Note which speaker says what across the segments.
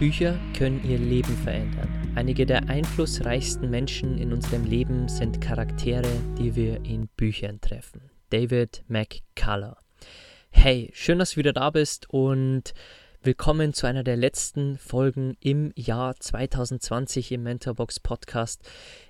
Speaker 1: Bücher können ihr Leben verändern. Einige der einflussreichsten Menschen in unserem Leben sind Charaktere, die wir in Büchern treffen. David McCullough. Hey, schön, dass du wieder da bist und willkommen zu einer der letzten Folgen im Jahr 2020 im Mentorbox Podcast.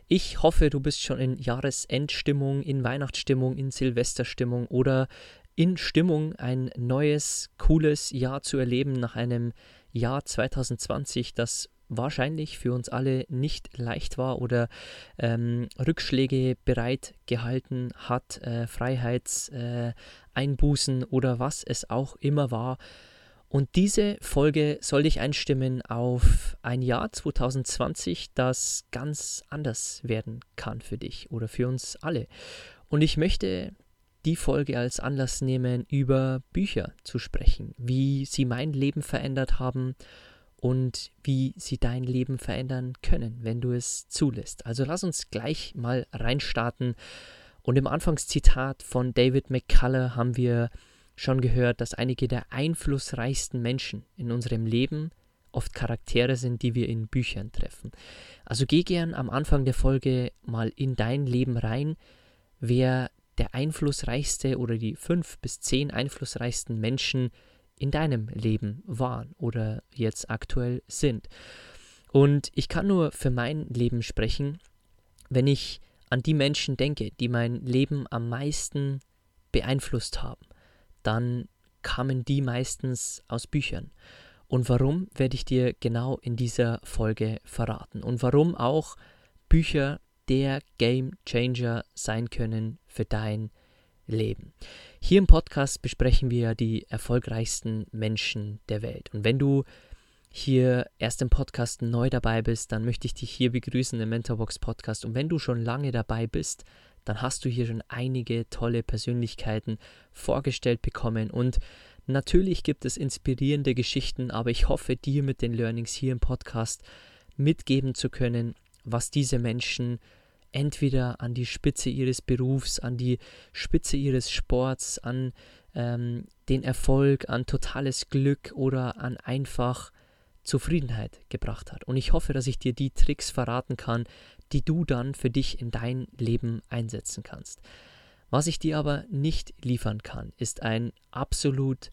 Speaker 1: Ich hoffe, du bist schon in Jahresendstimmung, in Weihnachtsstimmung, in Silvesterstimmung oder in Stimmung, ein neues, cooles Jahr zu erleben nach einem Jahr 2020, das wahrscheinlich für uns alle nicht leicht war oder ähm, Rückschläge bereit gehalten hat, äh, Freiheitseinbußen äh, oder was es auch immer war. Und diese Folge soll dich einstimmen auf ein Jahr 2020, das ganz anders werden kann für dich oder für uns alle. Und ich möchte die Folge als Anlass nehmen, über Bücher zu sprechen, wie sie mein Leben verändert haben und wie sie dein Leben verändern können, wenn du es zulässt. Also lass uns gleich mal reinstarten. Und im Anfangszitat von David McCullough haben wir schon gehört, dass einige der einflussreichsten Menschen in unserem Leben oft Charaktere sind, die wir in Büchern treffen. Also geh gern am Anfang der Folge mal in dein Leben rein, wer der einflussreichste oder die fünf bis zehn einflussreichsten Menschen in deinem Leben waren oder jetzt aktuell sind. Und ich kann nur für mein Leben sprechen, wenn ich an die Menschen denke, die mein Leben am meisten beeinflusst haben, dann kamen die meistens aus Büchern. Und warum werde ich dir genau in dieser Folge verraten. Und warum auch Bücher der Game Changer sein können für dein Leben. Hier im Podcast besprechen wir die erfolgreichsten Menschen der Welt. Und wenn du hier erst im Podcast neu dabei bist, dann möchte ich dich hier begrüßen im Mentorbox Podcast. Und wenn du schon lange dabei bist, dann hast du hier schon einige tolle Persönlichkeiten vorgestellt bekommen. Und natürlich gibt es inspirierende Geschichten, aber ich hoffe, dir mit den Learnings hier im Podcast mitgeben zu können, was diese Menschen entweder an die Spitze ihres Berufs, an die Spitze ihres Sports, an ähm, den Erfolg, an totales Glück oder an einfach Zufriedenheit gebracht hat. Und ich hoffe, dass ich dir die Tricks verraten kann, die du dann für dich in dein Leben einsetzen kannst. Was ich dir aber nicht liefern kann, ist ein absolut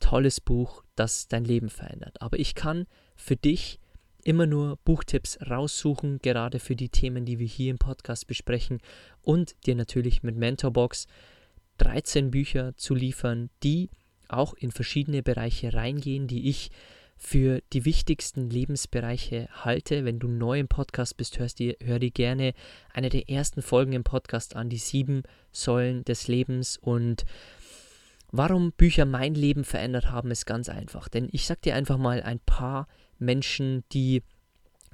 Speaker 1: tolles Buch, das dein Leben verändert. Aber ich kann für dich immer nur Buchtipps raussuchen, gerade für die Themen, die wir hier im Podcast besprechen und dir natürlich mit Mentorbox 13 Bücher zu liefern, die auch in verschiedene Bereiche reingehen, die ich für die wichtigsten Lebensbereiche halte. Wenn du neu im Podcast bist, hörst die, hör dir gerne eine der ersten Folgen im Podcast an, die sieben Säulen des Lebens und Warum Bücher mein Leben verändert haben, ist ganz einfach. Denn ich sage dir einfach mal ein paar Menschen, die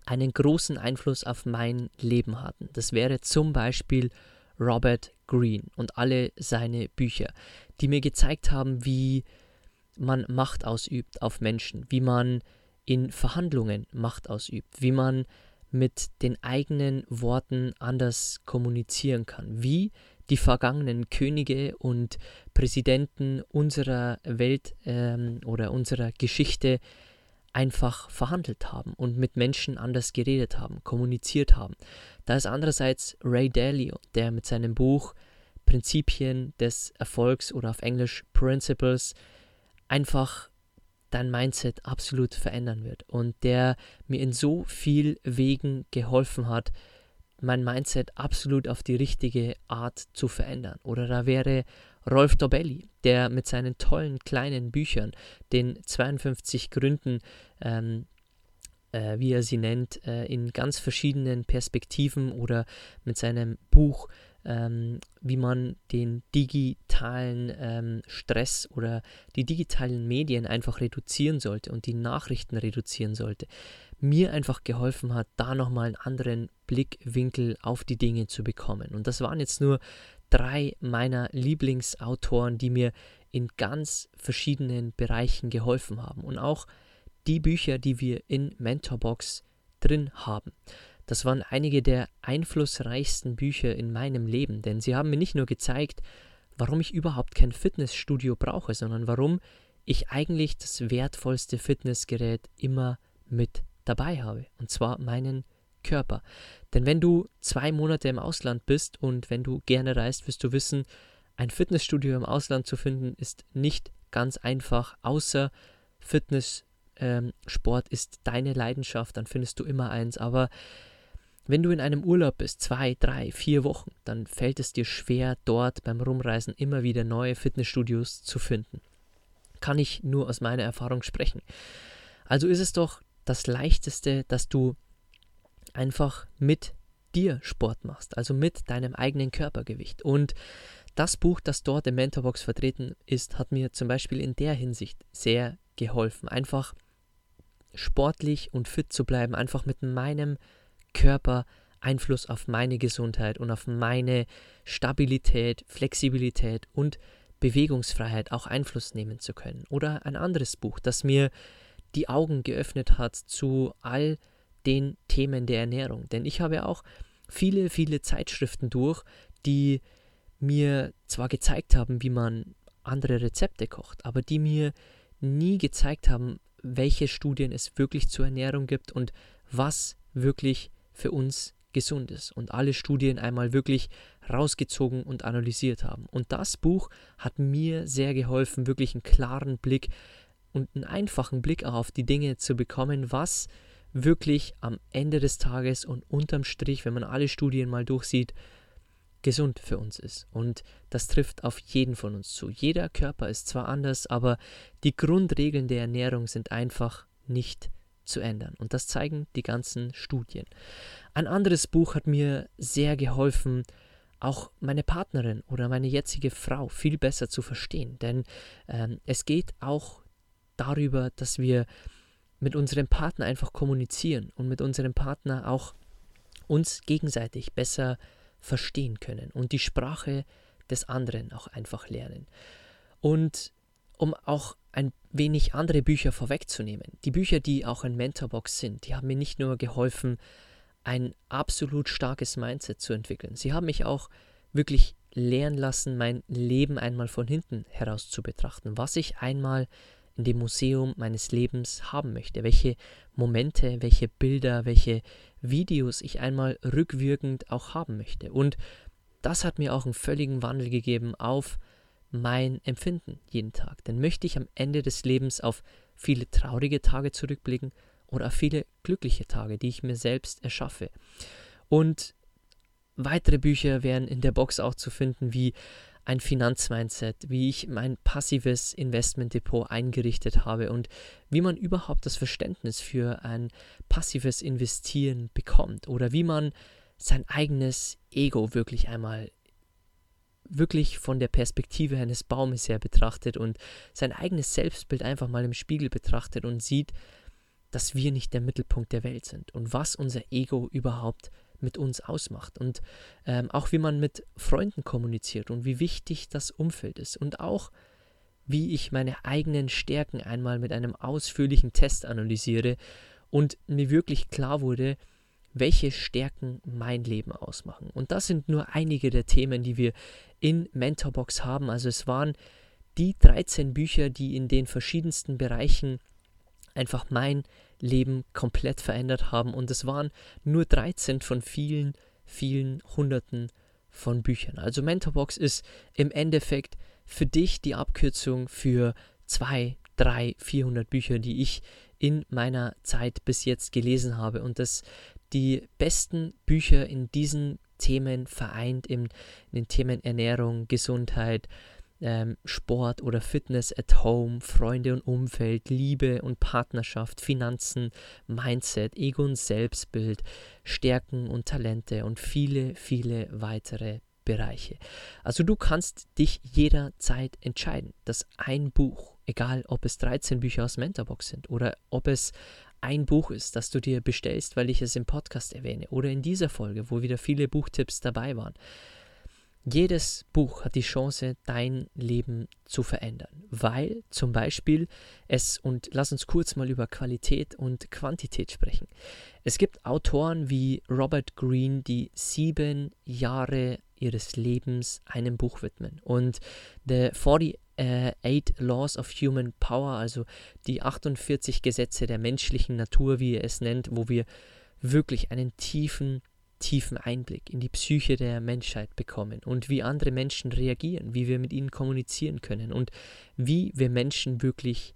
Speaker 1: einen großen Einfluss auf mein Leben hatten. Das wäre zum Beispiel Robert Greene und alle seine Bücher, die mir gezeigt haben, wie man Macht ausübt auf Menschen, wie man in Verhandlungen Macht ausübt, wie man mit den eigenen Worten anders kommunizieren kann, wie die vergangenen Könige und Präsidenten unserer Welt ähm, oder unserer Geschichte einfach verhandelt haben und mit Menschen anders geredet haben, kommuniziert haben. Da ist andererseits Ray Dalio, der mit seinem Buch Prinzipien des Erfolgs oder auf Englisch Principles einfach dein Mindset absolut verändern wird und der mir in so viel Wegen geholfen hat, mein Mindset absolut auf die richtige Art zu verändern. Oder da wäre Rolf Dobelli, der mit seinen tollen kleinen Büchern, den 52 Gründen, ähm, äh, wie er sie nennt, äh, in ganz verschiedenen Perspektiven oder mit seinem Buch, ähm, wie man den digitalen ähm, Stress oder die digitalen Medien einfach reduzieren sollte und die Nachrichten reduzieren sollte, mir einfach geholfen hat, da nochmal einen anderen Blickwinkel auf die Dinge zu bekommen. Und das waren jetzt nur drei meiner Lieblingsautoren, die mir in ganz verschiedenen Bereichen geholfen haben. Und auch die Bücher, die wir in Mentorbox drin haben. Das waren einige der einflussreichsten Bücher in meinem Leben, denn sie haben mir nicht nur gezeigt, warum ich überhaupt kein Fitnessstudio brauche, sondern warum ich eigentlich das wertvollste Fitnessgerät immer mit dabei habe, und zwar meinen Körper. Denn wenn du zwei Monate im Ausland bist und wenn du gerne reist, wirst du wissen, ein Fitnessstudio im Ausland zu finden ist nicht ganz einfach, außer Fitnesssport ähm, ist deine Leidenschaft, dann findest du immer eins. Aber wenn du in einem Urlaub bist, zwei, drei, vier Wochen, dann fällt es dir schwer, dort beim Rumreisen immer wieder neue Fitnessstudios zu finden. Kann ich nur aus meiner Erfahrung sprechen. Also ist es doch das Leichteste, dass du einfach mit dir Sport machst, also mit deinem eigenen Körpergewicht. Und das Buch, das dort im Mentorbox vertreten ist, hat mir zum Beispiel in der Hinsicht sehr geholfen. Einfach sportlich und fit zu bleiben, einfach mit meinem Körper Einfluss auf meine Gesundheit und auf meine Stabilität, Flexibilität und Bewegungsfreiheit auch Einfluss nehmen zu können. Oder ein anderes Buch, das mir die Augen geöffnet hat zu all den Themen der Ernährung. Denn ich habe auch viele, viele Zeitschriften durch, die mir zwar gezeigt haben, wie man andere Rezepte kocht, aber die mir nie gezeigt haben, welche Studien es wirklich zur Ernährung gibt und was wirklich für uns gesund ist und alle Studien einmal wirklich rausgezogen und analysiert haben. Und das Buch hat mir sehr geholfen, wirklich einen klaren Blick und einen einfachen Blick auf die Dinge zu bekommen, was wirklich am Ende des Tages und unterm Strich, wenn man alle Studien mal durchsieht, gesund für uns ist. Und das trifft auf jeden von uns zu. Jeder Körper ist zwar anders, aber die Grundregeln der Ernährung sind einfach nicht zu ändern. Und das zeigen die ganzen Studien. Ein anderes Buch hat mir sehr geholfen, auch meine Partnerin oder meine jetzige Frau viel besser zu verstehen. Denn ähm, es geht auch darüber, dass wir mit unserem Partner einfach kommunizieren und mit unserem Partner auch uns gegenseitig besser verstehen können und die Sprache des anderen auch einfach lernen. Und um auch ein wenig andere Bücher vorwegzunehmen. Die Bücher, die auch in Mentorbox sind, die haben mir nicht nur geholfen, ein absolut starkes Mindset zu entwickeln. Sie haben mich auch wirklich lernen lassen, mein Leben einmal von hinten heraus zu betrachten, was ich einmal in dem Museum meines Lebens haben möchte, welche Momente, welche Bilder, welche Videos ich einmal rückwirkend auch haben möchte. Und das hat mir auch einen völligen Wandel gegeben auf mein Empfinden jeden Tag. Denn möchte ich am Ende des Lebens auf viele traurige Tage zurückblicken oder auf viele glückliche Tage, die ich mir selbst erschaffe. Und weitere Bücher wären in der Box auch zu finden, wie ein Finanzmindset, wie ich mein passives Investmentdepot eingerichtet habe und wie man überhaupt das Verständnis für ein passives Investieren bekommt oder wie man sein eigenes Ego wirklich einmal wirklich von der Perspektive eines Baumes her betrachtet und sein eigenes Selbstbild einfach mal im Spiegel betrachtet und sieht, dass wir nicht der Mittelpunkt der Welt sind und was unser Ego überhaupt mit uns ausmacht und ähm, auch wie man mit Freunden kommuniziert und wie wichtig das Umfeld ist und auch wie ich meine eigenen Stärken einmal mit einem ausführlichen Test analysiere und mir wirklich klar wurde, welche Stärken mein Leben ausmachen. Und das sind nur einige der Themen, die wir in Mentorbox haben. Also es waren die 13 Bücher, die in den verschiedensten Bereichen einfach mein Leben komplett verändert haben. Und es waren nur 13 von vielen, vielen Hunderten von Büchern. Also Mentorbox ist im Endeffekt für dich die Abkürzung für zwei, drei, 400 Bücher, die ich in meiner Zeit bis jetzt gelesen habe. Und das die besten Bücher in diesen Themen vereint, in, in den Themen Ernährung, Gesundheit, ähm, Sport oder Fitness at Home, Freunde und Umfeld, Liebe und Partnerschaft, Finanzen, Mindset, Ego und Selbstbild, Stärken und Talente und viele, viele weitere Bereiche. Also du kannst dich jederzeit entscheiden, dass ein Buch, egal ob es 13 Bücher aus Mentorbox sind oder ob es ein Buch ist, das du dir bestellst, weil ich es im Podcast erwähne oder in dieser Folge, wo wieder viele Buchtipps dabei waren. Jedes Buch hat die Chance, dein Leben zu verändern, weil zum Beispiel es, und lass uns kurz mal über Qualität und Quantität sprechen. Es gibt Autoren wie Robert Greene, die sieben Jahre ihres Lebens einem Buch widmen. Und The 48 Laws of Human Power, also die 48 Gesetze der menschlichen Natur, wie er es nennt, wo wir wirklich einen tiefen tiefen Einblick in die Psyche der Menschheit bekommen und wie andere Menschen reagieren, wie wir mit ihnen kommunizieren können und wie wir Menschen wirklich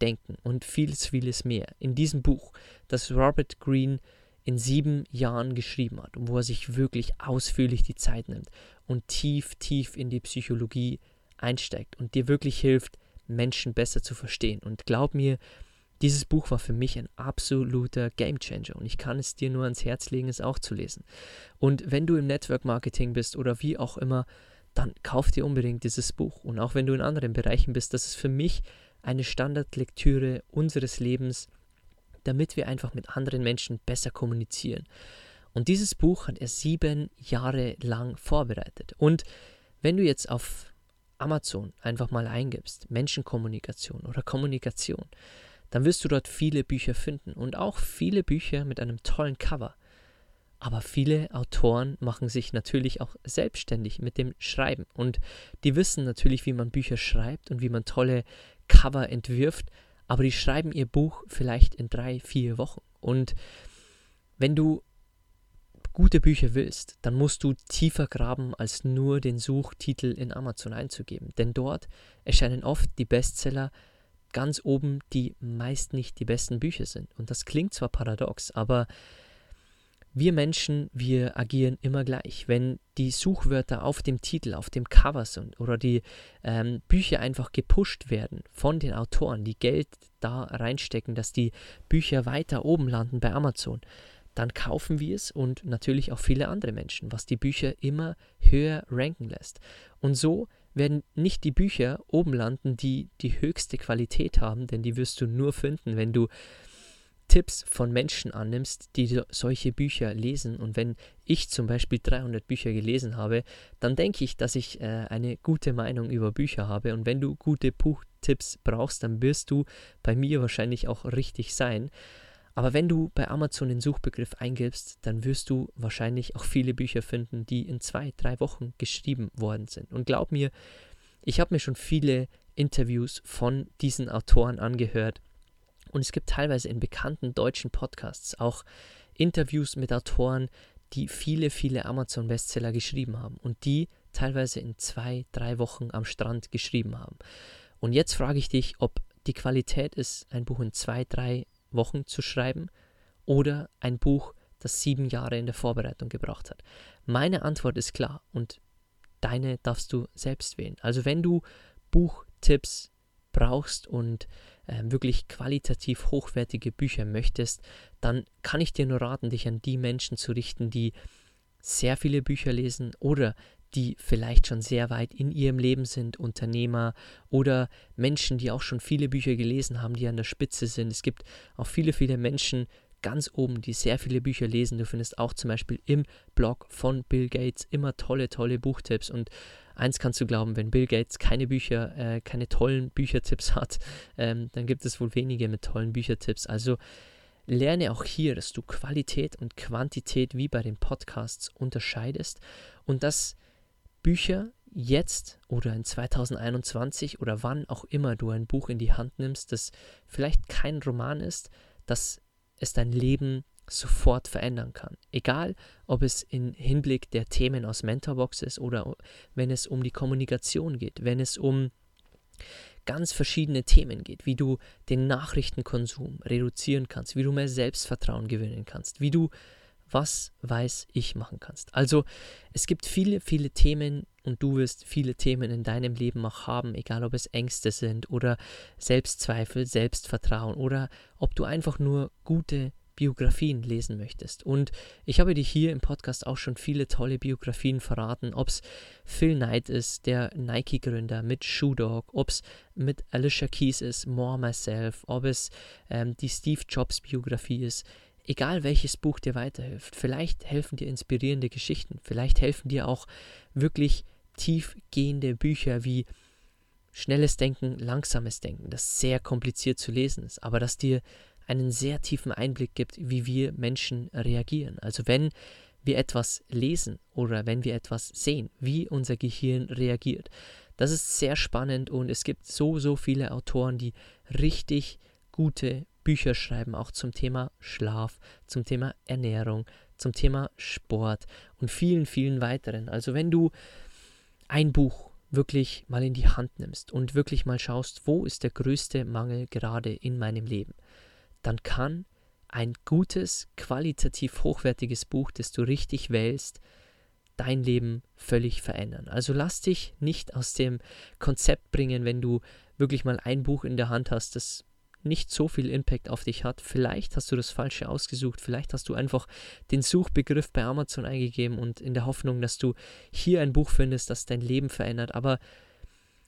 Speaker 1: denken und vieles, vieles mehr. In diesem Buch, das Robert Greene in sieben Jahren geschrieben hat und wo er sich wirklich ausführlich die Zeit nimmt und tief, tief in die Psychologie einsteigt und dir wirklich hilft, Menschen besser zu verstehen. Und glaub mir, dieses Buch war für mich ein absoluter Gamechanger und ich kann es dir nur ans Herz legen, es auch zu lesen. Und wenn du im Network Marketing bist oder wie auch immer, dann kauf dir unbedingt dieses Buch. Und auch wenn du in anderen Bereichen bist, das ist für mich eine Standardlektüre unseres Lebens, damit wir einfach mit anderen Menschen besser kommunizieren. Und dieses Buch hat er sieben Jahre lang vorbereitet. Und wenn du jetzt auf Amazon einfach mal eingibst, Menschenkommunikation oder Kommunikation, dann wirst du dort viele Bücher finden und auch viele Bücher mit einem tollen Cover. Aber viele Autoren machen sich natürlich auch selbstständig mit dem Schreiben und die wissen natürlich, wie man Bücher schreibt und wie man tolle Cover entwirft, aber die schreiben ihr Buch vielleicht in drei, vier Wochen. Und wenn du gute Bücher willst, dann musst du tiefer graben, als nur den Suchtitel in Amazon einzugeben. Denn dort erscheinen oft die Bestseller ganz oben, die meist nicht die besten Bücher sind. Und das klingt zwar paradox, aber wir Menschen, wir agieren immer gleich. Wenn die Suchwörter auf dem Titel, auf dem Cover sind oder die ähm, Bücher einfach gepusht werden von den Autoren, die Geld da reinstecken, dass die Bücher weiter oben landen bei Amazon, dann kaufen wir es und natürlich auch viele andere Menschen, was die Bücher immer höher ranken lässt. Und so werden nicht die Bücher oben landen, die die höchste Qualität haben, denn die wirst du nur finden, wenn du Tipps von Menschen annimmst, die solche Bücher lesen. Und wenn ich zum Beispiel 300 Bücher gelesen habe, dann denke ich, dass ich äh, eine gute Meinung über Bücher habe. Und wenn du gute Buchtipps brauchst, dann wirst du bei mir wahrscheinlich auch richtig sein. Aber wenn du bei Amazon den Suchbegriff eingibst, dann wirst du wahrscheinlich auch viele Bücher finden, die in zwei, drei Wochen geschrieben worden sind. Und glaub mir, ich habe mir schon viele Interviews von diesen Autoren angehört. Und es gibt teilweise in bekannten deutschen Podcasts auch Interviews mit Autoren, die viele, viele Amazon-Bestseller geschrieben haben und die teilweise in zwei, drei Wochen am Strand geschrieben haben. Und jetzt frage ich dich, ob die Qualität ist, ein Buch in zwei, drei Wochen zu schreiben oder ein Buch, das sieben Jahre in der Vorbereitung gebraucht hat? Meine Antwort ist klar und deine darfst du selbst wählen. Also wenn du Buchtipps brauchst und äh, wirklich qualitativ hochwertige Bücher möchtest, dann kann ich dir nur raten, dich an die Menschen zu richten, die sehr viele Bücher lesen oder die vielleicht schon sehr weit in ihrem Leben sind, Unternehmer oder Menschen, die auch schon viele Bücher gelesen haben, die an der Spitze sind. Es gibt auch viele, viele Menschen ganz oben, die sehr viele Bücher lesen. Du findest auch zum Beispiel im Blog von Bill Gates immer tolle, tolle Buchtipps. Und eins kannst du glauben, wenn Bill Gates keine Bücher, äh, keine tollen Büchertipps hat, ähm, dann gibt es wohl wenige mit tollen Büchertipps. Also lerne auch hier, dass du Qualität und Quantität wie bei den Podcasts unterscheidest und dass Bücher jetzt oder in 2021 oder wann auch immer du ein Buch in die Hand nimmst, das vielleicht kein Roman ist, dass es dein Leben sofort verändern kann. Egal, ob es im Hinblick der Themen aus Mentorbox ist oder wenn es um die Kommunikation geht, wenn es um ganz verschiedene Themen geht, wie du den Nachrichtenkonsum reduzieren kannst, wie du mehr Selbstvertrauen gewinnen kannst, wie du was weiß ich machen kannst. Also es gibt viele, viele Themen und du wirst viele Themen in deinem Leben auch haben, egal ob es Ängste sind oder Selbstzweifel, Selbstvertrauen oder ob du einfach nur gute Biografien lesen möchtest. Und ich habe dir hier im Podcast auch schon viele tolle Biografien verraten, ob es Phil Knight ist, der Nike-Gründer mit Shoe Dog, ob es mit Alicia Keys ist, More Myself, ob es ähm, die Steve Jobs Biografie ist. Egal welches Buch dir weiterhilft, vielleicht helfen dir inspirierende Geschichten, vielleicht helfen dir auch wirklich tiefgehende Bücher wie Schnelles Denken, langsames Denken, das sehr kompliziert zu lesen ist, aber das dir einen sehr tiefen Einblick gibt, wie wir Menschen reagieren. Also wenn wir etwas lesen oder wenn wir etwas sehen, wie unser Gehirn reagiert. Das ist sehr spannend und es gibt so, so viele Autoren, die richtig gute Bücher schreiben, auch zum Thema Schlaf, zum Thema Ernährung, zum Thema Sport und vielen, vielen weiteren. Also wenn du ein Buch wirklich mal in die Hand nimmst und wirklich mal schaust, wo ist der größte Mangel gerade in meinem Leben, dann kann ein gutes, qualitativ hochwertiges Buch, das du richtig wählst, dein Leben völlig verändern. Also lass dich nicht aus dem Konzept bringen, wenn du wirklich mal ein Buch in der Hand hast, das nicht so viel Impact auf dich hat. Vielleicht hast du das Falsche ausgesucht, vielleicht hast du einfach den Suchbegriff bei Amazon eingegeben und in der Hoffnung, dass du hier ein Buch findest, das dein Leben verändert. Aber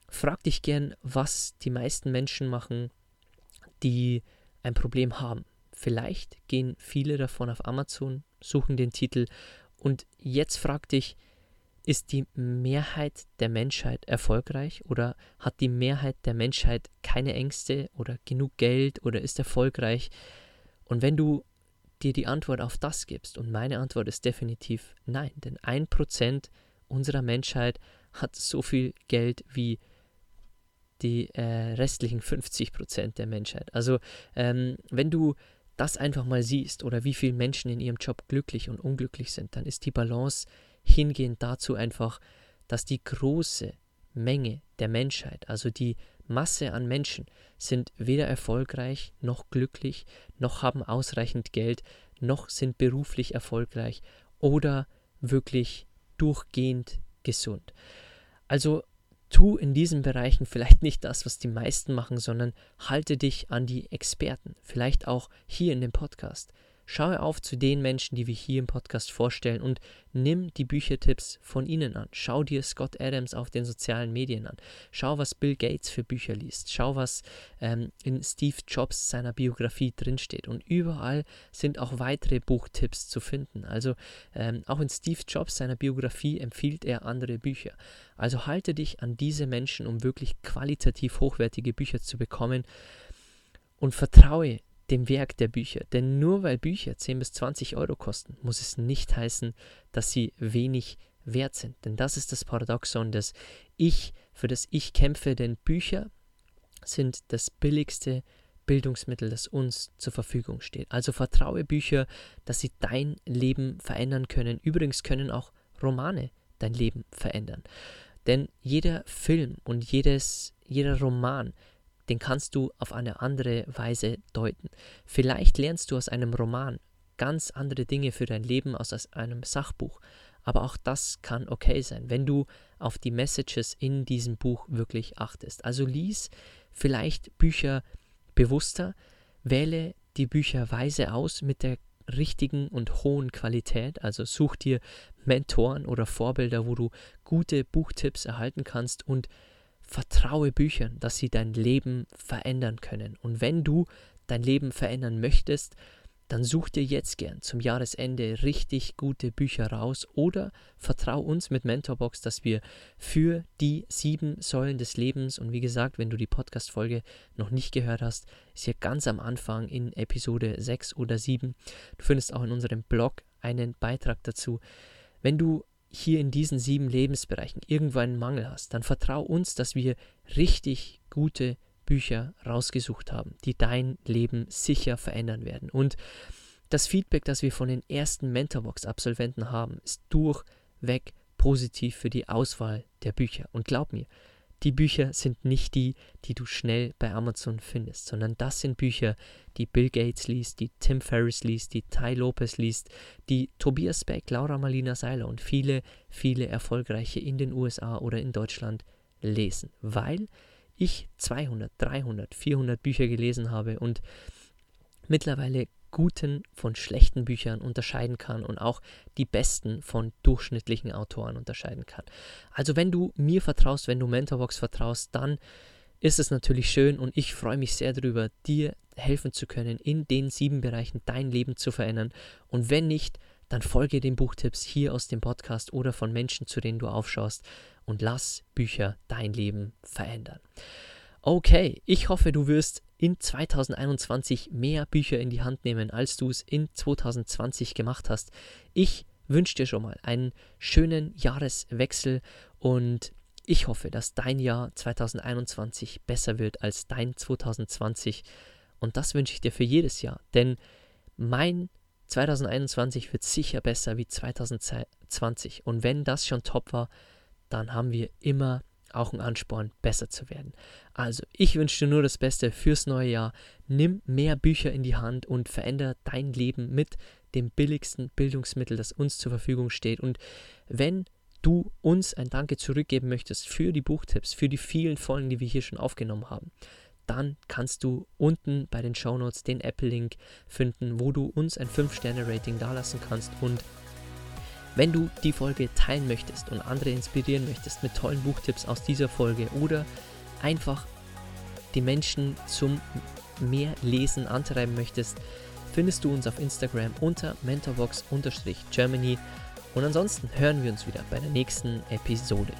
Speaker 1: frag dich gern, was die meisten Menschen machen, die ein Problem haben. Vielleicht gehen viele davon auf Amazon, suchen den Titel und jetzt frag dich, ist die Mehrheit der Menschheit erfolgreich oder hat die Mehrheit der Menschheit keine Ängste oder genug Geld oder ist erfolgreich? Und wenn du dir die Antwort auf das gibst, und meine Antwort ist definitiv nein, denn ein Prozent unserer Menschheit hat so viel Geld wie die äh, restlichen 50 Prozent der Menschheit. Also ähm, wenn du das einfach mal siehst oder wie viele Menschen in ihrem Job glücklich und unglücklich sind, dann ist die Balance hingehend dazu einfach, dass die große Menge der Menschheit, also die Masse an Menschen, sind weder erfolgreich noch glücklich, noch haben ausreichend Geld, noch sind beruflich erfolgreich oder wirklich durchgehend gesund. Also tu in diesen Bereichen vielleicht nicht das, was die meisten machen, sondern halte dich an die Experten, vielleicht auch hier in dem Podcast. Schaue auf zu den Menschen, die wir hier im Podcast vorstellen und nimm die Büchertipps von ihnen an. Schau dir Scott Adams auf den sozialen Medien an. Schau, was Bill Gates für Bücher liest. Schau, was ähm, in Steve Jobs seiner Biografie drinsteht. Und überall sind auch weitere Buchtipps zu finden. Also ähm, auch in Steve Jobs seiner Biografie empfiehlt er andere Bücher. Also halte dich an diese Menschen, um wirklich qualitativ hochwertige Bücher zu bekommen und vertraue dem Werk der Bücher. Denn nur weil Bücher 10 bis 20 Euro kosten, muss es nicht heißen, dass sie wenig wert sind. Denn das ist das Paradoxon, dass ich, für das ich kämpfe, denn Bücher sind das billigste Bildungsmittel, das uns zur Verfügung steht. Also vertraue Bücher, dass sie dein Leben verändern können. Übrigens können auch Romane dein Leben verändern. Denn jeder Film und jedes, jeder Roman den kannst du auf eine andere Weise deuten. Vielleicht lernst du aus einem Roman ganz andere Dinge für dein Leben als aus einem Sachbuch. Aber auch das kann okay sein, wenn du auf die Messages in diesem Buch wirklich achtest. Also lies vielleicht Bücher bewusster, wähle die Bücher weise aus mit der richtigen und hohen Qualität. Also such dir Mentoren oder Vorbilder, wo du gute Buchtipps erhalten kannst und Vertraue Büchern, dass sie dein Leben verändern können. Und wenn du dein Leben verändern möchtest, dann such dir jetzt gern zum Jahresende richtig gute Bücher raus oder vertrau uns mit Mentorbox, dass wir für die sieben Säulen des Lebens und wie gesagt, wenn du die Podcast-Folge noch nicht gehört hast, ist hier ganz am Anfang in Episode 6 oder 7. Du findest auch in unserem Blog einen Beitrag dazu. Wenn du hier in diesen sieben Lebensbereichen irgendwo einen Mangel hast, dann vertrau uns, dass wir richtig gute Bücher rausgesucht haben, die dein Leben sicher verändern werden. Und das Feedback, das wir von den ersten Mentorbox-Absolventen haben, ist durchweg positiv für die Auswahl der Bücher. Und glaub mir, die Bücher sind nicht die, die du schnell bei Amazon findest, sondern das sind Bücher, die Bill Gates liest, die Tim Ferriss liest, die Ty Lopez liest, die Tobias Beck, Laura Marlina Seiler und viele, viele erfolgreiche in den USA oder in Deutschland lesen, weil ich 200, 300, 400 Bücher gelesen habe und mittlerweile guten von schlechten Büchern unterscheiden kann und auch die besten von durchschnittlichen Autoren unterscheiden kann. Also wenn du mir vertraust, wenn du Mentorbox vertraust, dann ist es natürlich schön und ich freue mich sehr darüber, dir helfen zu können, in den sieben Bereichen dein Leben zu verändern. Und wenn nicht, dann folge den Buchtipps hier aus dem Podcast oder von Menschen, zu denen du aufschaust und lass Bücher dein Leben verändern. Okay, ich hoffe, du wirst in 2021 mehr Bücher in die Hand nehmen, als du es in 2020 gemacht hast. Ich wünsche dir schon mal einen schönen Jahreswechsel und ich hoffe, dass dein Jahr 2021 besser wird als dein 2020. Und das wünsche ich dir für jedes Jahr. Denn mein 2021 wird sicher besser wie 2020. Und wenn das schon top war, dann haben wir immer auch einen Ansporn, besser zu werden. Also, ich wünsche dir nur das Beste fürs neue Jahr. Nimm mehr Bücher in die Hand und verändere dein Leben mit dem billigsten Bildungsmittel, das uns zur Verfügung steht. Und wenn du uns ein Danke zurückgeben möchtest für die Buchtipps, für die vielen Folgen, die wir hier schon aufgenommen haben, dann kannst du unten bei den Shownotes den Apple-Link finden, wo du uns ein 5-Sterne-Rating dalassen kannst. Und wenn du die Folge teilen möchtest und andere inspirieren möchtest mit tollen Buchtipps aus dieser Folge oder einfach die Menschen zum mehr Lesen antreiben möchtest, findest du uns auf Instagram unter mentorbox-germany. Und ansonsten hören wir uns wieder bei der nächsten Episode.